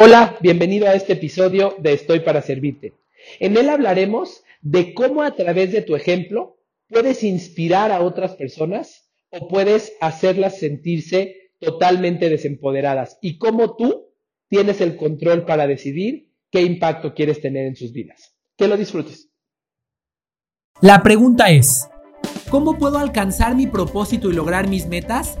Hola, bienvenido a este episodio de Estoy para Servirte. En él hablaremos de cómo a través de tu ejemplo puedes inspirar a otras personas o puedes hacerlas sentirse totalmente desempoderadas y cómo tú tienes el control para decidir qué impacto quieres tener en sus vidas. Que lo disfrutes. La pregunta es, ¿cómo puedo alcanzar mi propósito y lograr mis metas?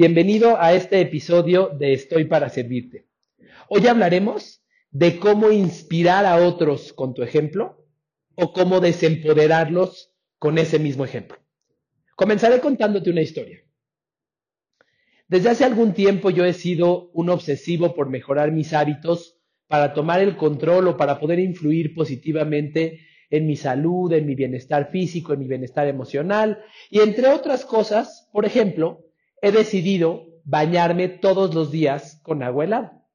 Bienvenido a este episodio de Estoy para Servirte. Hoy hablaremos de cómo inspirar a otros con tu ejemplo o cómo desempoderarlos con ese mismo ejemplo. Comenzaré contándote una historia. Desde hace algún tiempo yo he sido un obsesivo por mejorar mis hábitos para tomar el control o para poder influir positivamente en mi salud, en mi bienestar físico, en mi bienestar emocional y entre otras cosas, por ejemplo, he decidido bañarme todos los días con agua helada.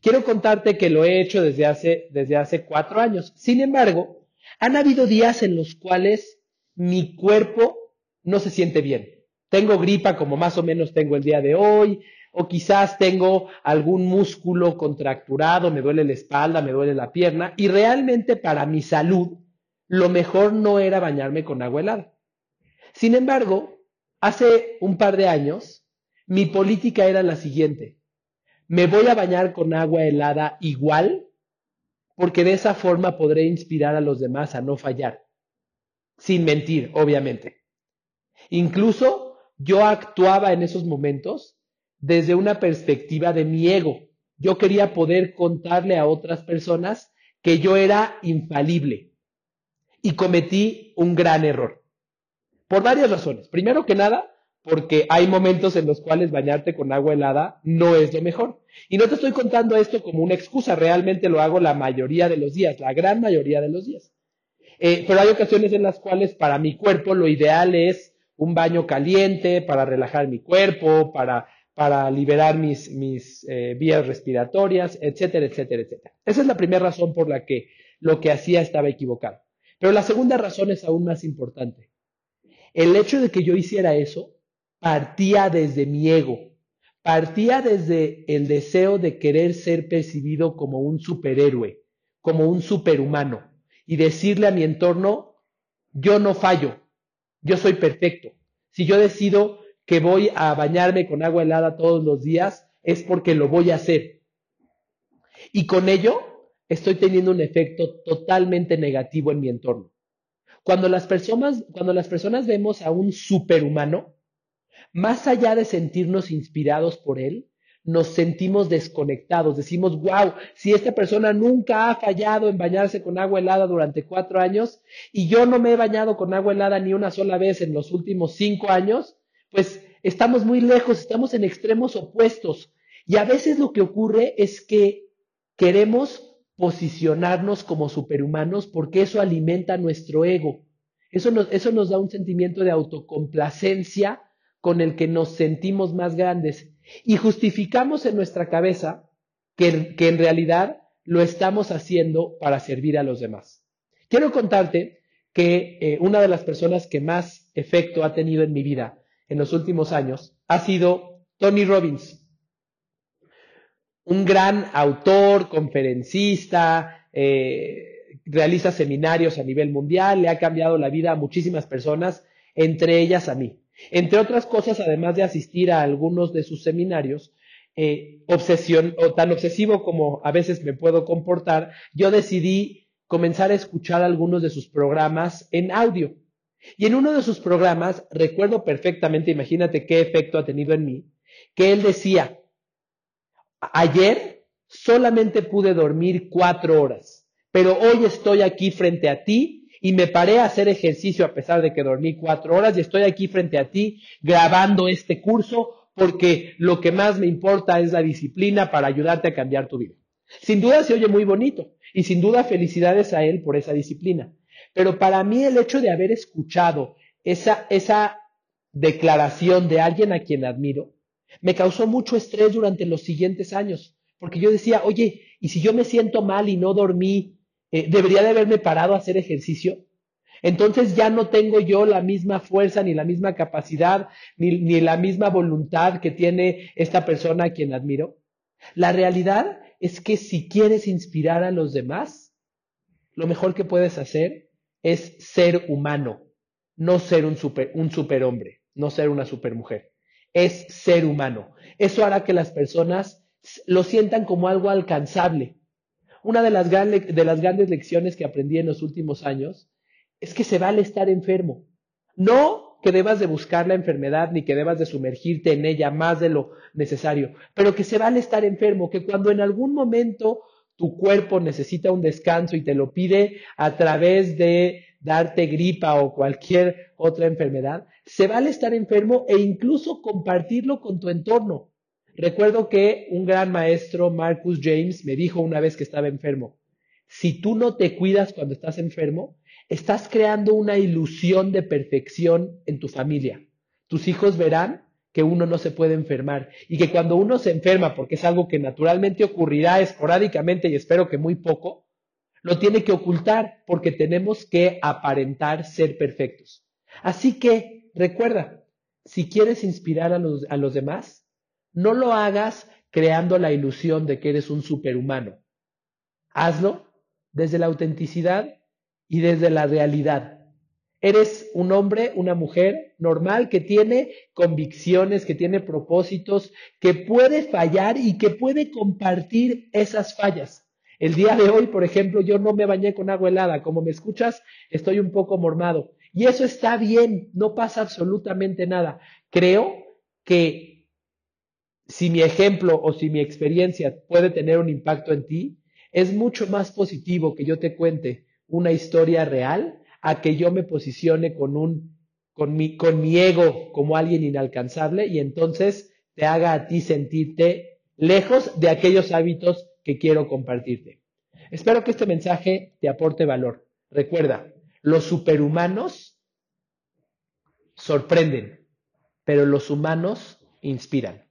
Quiero contarte que lo he hecho desde hace, desde hace cuatro años. Sin embargo, han habido días en los cuales mi cuerpo no se siente bien. Tengo gripa como más o menos tengo el día de hoy, o quizás tengo algún músculo contracturado, me duele la espalda, me duele la pierna, y realmente para mi salud lo mejor no era bañarme con agua helada. Sin embargo, Hace un par de años, mi política era la siguiente. Me voy a bañar con agua helada igual, porque de esa forma podré inspirar a los demás a no fallar. Sin mentir, obviamente. Incluso yo actuaba en esos momentos desde una perspectiva de mi ego. Yo quería poder contarle a otras personas que yo era infalible. Y cometí un gran error. Por varias razones. Primero que nada, porque hay momentos en los cuales bañarte con agua helada no es lo mejor. Y no te estoy contando esto como una excusa, realmente lo hago la mayoría de los días, la gran mayoría de los días. Eh, pero hay ocasiones en las cuales para mi cuerpo lo ideal es un baño caliente para relajar mi cuerpo, para, para liberar mis, mis eh, vías respiratorias, etcétera, etcétera, etcétera. Esa es la primera razón por la que lo que hacía estaba equivocado. Pero la segunda razón es aún más importante. El hecho de que yo hiciera eso partía desde mi ego, partía desde el deseo de querer ser percibido como un superhéroe, como un superhumano, y decirle a mi entorno, yo no fallo, yo soy perfecto. Si yo decido que voy a bañarme con agua helada todos los días, es porque lo voy a hacer. Y con ello estoy teniendo un efecto totalmente negativo en mi entorno. Cuando las personas, cuando las personas vemos a un superhumano, más allá de sentirnos inspirados por él, nos sentimos desconectados. Decimos, wow, si esta persona nunca ha fallado en bañarse con agua helada durante cuatro años y yo no me he bañado con agua helada ni una sola vez en los últimos cinco años, pues estamos muy lejos, estamos en extremos opuestos. Y a veces lo que ocurre es que queremos posicionarnos como superhumanos porque eso alimenta nuestro ego. Eso nos, eso nos da un sentimiento de autocomplacencia con el que nos sentimos más grandes y justificamos en nuestra cabeza que, en realidad lo estamos haciendo para servir a los demás. Quiero contarte que eh, una de las personas que más efecto ha tenido en mi vida en los últimos años ha sido Tony Robbins un gran autor, conferencista, eh, realiza seminarios a nivel mundial, le ha cambiado la vida a muchísimas personas, entre ellas a mí. Entre otras cosas, además de asistir a algunos de sus seminarios, eh, obsesión, o tan obsesivo como a veces me puedo comportar, yo decidí comenzar a escuchar algunos de sus programas en audio. Y en uno de sus programas, recuerdo perfectamente, imagínate qué efecto ha tenido en mí, que él decía, ayer solamente pude dormir cuatro horas, pero hoy estoy aquí frente a ti y me paré a hacer ejercicio a pesar de que dormí cuatro horas y estoy aquí frente a ti grabando este curso porque lo que más me importa es la disciplina para ayudarte a cambiar tu vida. Sin duda se oye muy bonito y sin duda felicidades a él por esa disciplina. Pero para mí el hecho de haber escuchado esa, esa declaración de alguien a quien admiro me causó mucho estrés durante los siguientes años, porque yo decía, oye, ¿y si yo me siento mal y no dormí, eh, debería de haberme parado a hacer ejercicio? Entonces ya no tengo yo la misma fuerza, ni la misma capacidad, ni, ni la misma voluntad que tiene esta persona a quien admiro. La realidad es que si quieres inspirar a los demás, lo mejor que puedes hacer es ser humano, no ser un, super, un superhombre, no ser una supermujer. Es ser humano. Eso hará que las personas lo sientan como algo alcanzable. Una de las, de las grandes lecciones que aprendí en los últimos años es que se vale estar enfermo. No que debas de buscar la enfermedad ni que debas de sumergirte en ella más de lo necesario, pero que se vale estar enfermo, que cuando en algún momento tu cuerpo necesita un descanso y te lo pide a través de darte gripa o cualquier otra enfermedad, se vale estar enfermo e incluso compartirlo con tu entorno. Recuerdo que un gran maestro, Marcus James, me dijo una vez que estaba enfermo, si tú no te cuidas cuando estás enfermo, estás creando una ilusión de perfección en tu familia. Tus hijos verán que uno no se puede enfermar y que cuando uno se enferma, porque es algo que naturalmente ocurrirá esporádicamente y espero que muy poco, lo tiene que ocultar porque tenemos que aparentar ser perfectos. Así que recuerda, si quieres inspirar a los, a los demás, no lo hagas creando la ilusión de que eres un superhumano. Hazlo desde la autenticidad y desde la realidad. Eres un hombre, una mujer normal que tiene convicciones, que tiene propósitos, que puede fallar y que puede compartir esas fallas. El día de hoy, por ejemplo, yo no me bañé con agua helada. Como me escuchas, estoy un poco mormado. Y eso está bien, no pasa absolutamente nada. Creo que si mi ejemplo o si mi experiencia puede tener un impacto en ti, es mucho más positivo que yo te cuente una historia real a que yo me posicione con un con mi, con mi ego como alguien inalcanzable y entonces te haga a ti sentirte lejos de aquellos hábitos que quiero compartirte. Espero que este mensaje te aporte valor. Recuerda, los superhumanos sorprenden, pero los humanos inspiran.